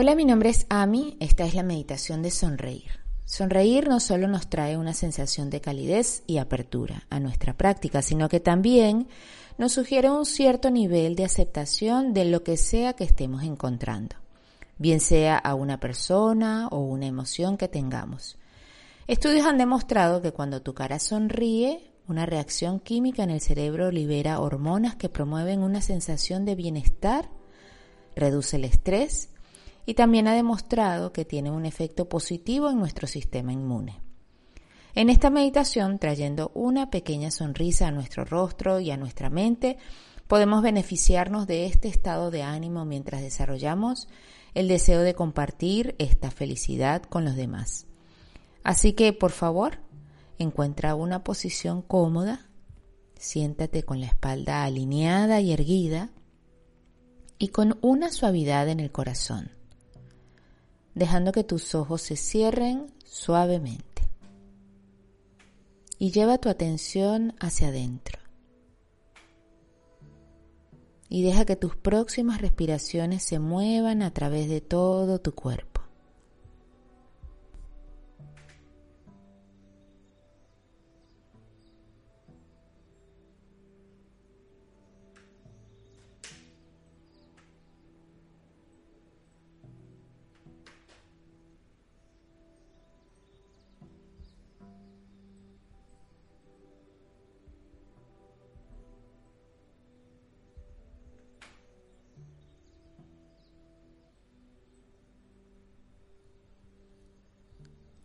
Hola, mi nombre es Ami, esta es la meditación de sonreír. Sonreír no solo nos trae una sensación de calidez y apertura a nuestra práctica, sino que también nos sugiere un cierto nivel de aceptación de lo que sea que estemos encontrando, bien sea a una persona o una emoción que tengamos. Estudios han demostrado que cuando tu cara sonríe, una reacción química en el cerebro libera hormonas que promueven una sensación de bienestar, reduce el estrés y también ha demostrado que tiene un efecto positivo en nuestro sistema inmune. En esta meditación, trayendo una pequeña sonrisa a nuestro rostro y a nuestra mente, podemos beneficiarnos de este estado de ánimo mientras desarrollamos el deseo de compartir esta felicidad con los demás. Así que, por favor, encuentra una posición cómoda, siéntate con la espalda alineada y erguida y con una suavidad en el corazón dejando que tus ojos se cierren suavemente. Y lleva tu atención hacia adentro. Y deja que tus próximas respiraciones se muevan a través de todo tu cuerpo.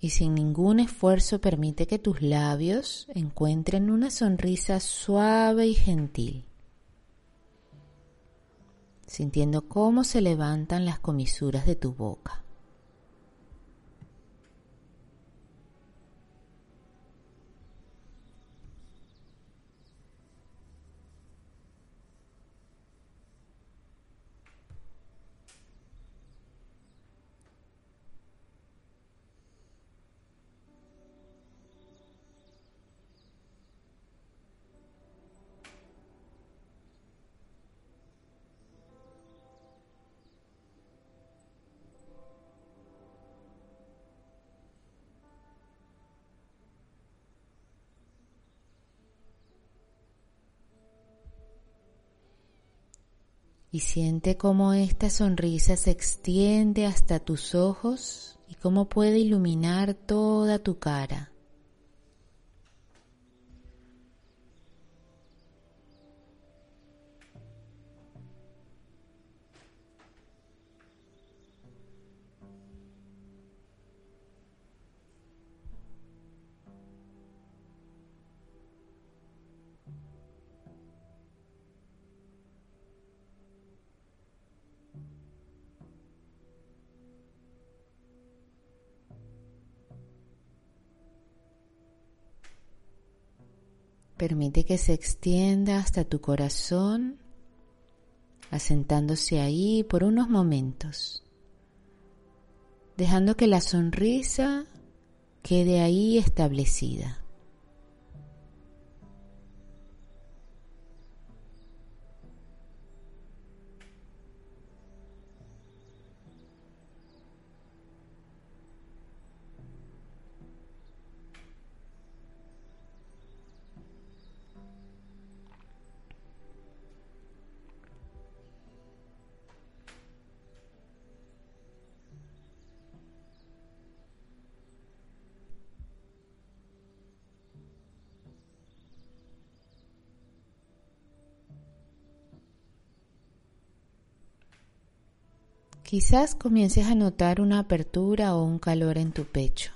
Y sin ningún esfuerzo permite que tus labios encuentren una sonrisa suave y gentil, sintiendo cómo se levantan las comisuras de tu boca. Y siente cómo esta sonrisa se extiende hasta tus ojos y cómo puede iluminar toda tu cara. Permite que se extienda hasta tu corazón, asentándose ahí por unos momentos, dejando que la sonrisa quede ahí establecida. Quizás comiences a notar una apertura o un calor en tu pecho.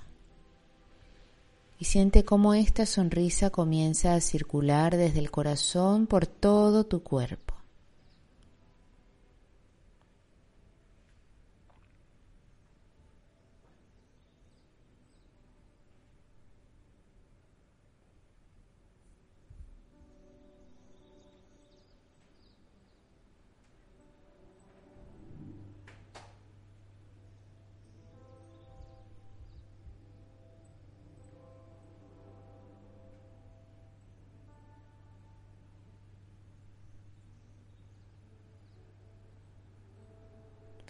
Y siente cómo esta sonrisa comienza a circular desde el corazón por todo tu cuerpo.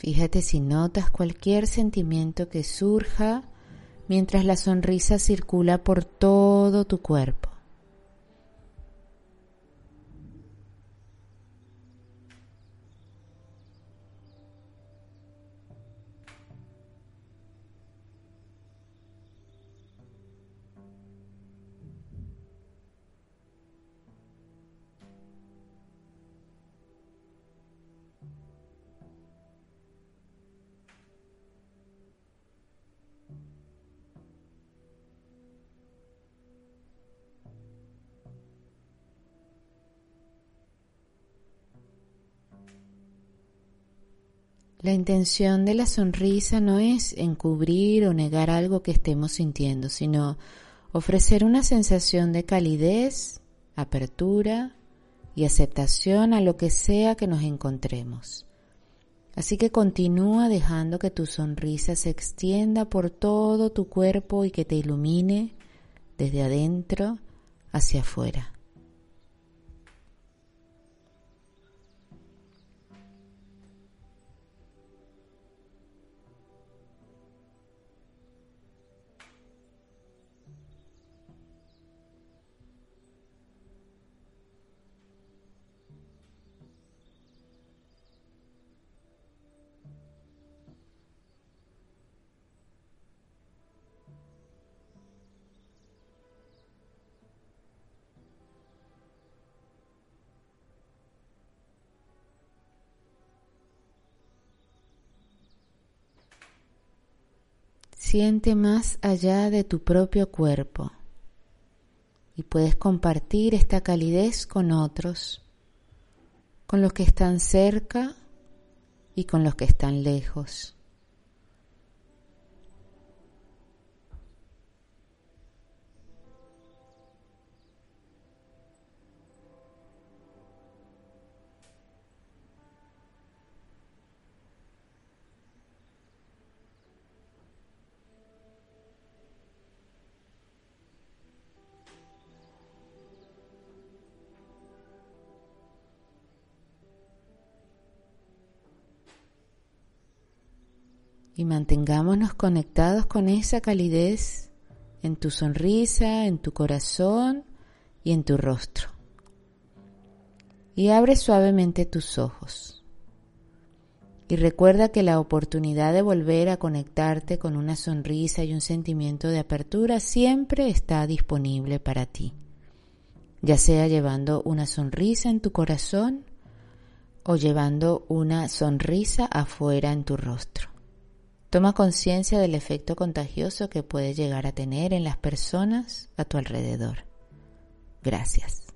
Fíjate si notas cualquier sentimiento que surja mientras la sonrisa circula por todo tu cuerpo. La intención de la sonrisa no es encubrir o negar algo que estemos sintiendo, sino ofrecer una sensación de calidez, apertura y aceptación a lo que sea que nos encontremos. Así que continúa dejando que tu sonrisa se extienda por todo tu cuerpo y que te ilumine desde adentro hacia afuera. Siente más allá de tu propio cuerpo y puedes compartir esta calidez con otros, con los que están cerca y con los que están lejos. Y mantengámonos conectados con esa calidez en tu sonrisa, en tu corazón y en tu rostro. Y abre suavemente tus ojos. Y recuerda que la oportunidad de volver a conectarte con una sonrisa y un sentimiento de apertura siempre está disponible para ti, ya sea llevando una sonrisa en tu corazón o llevando una sonrisa afuera en tu rostro. Toma conciencia del efecto contagioso que puede llegar a tener en las personas a tu alrededor. Gracias.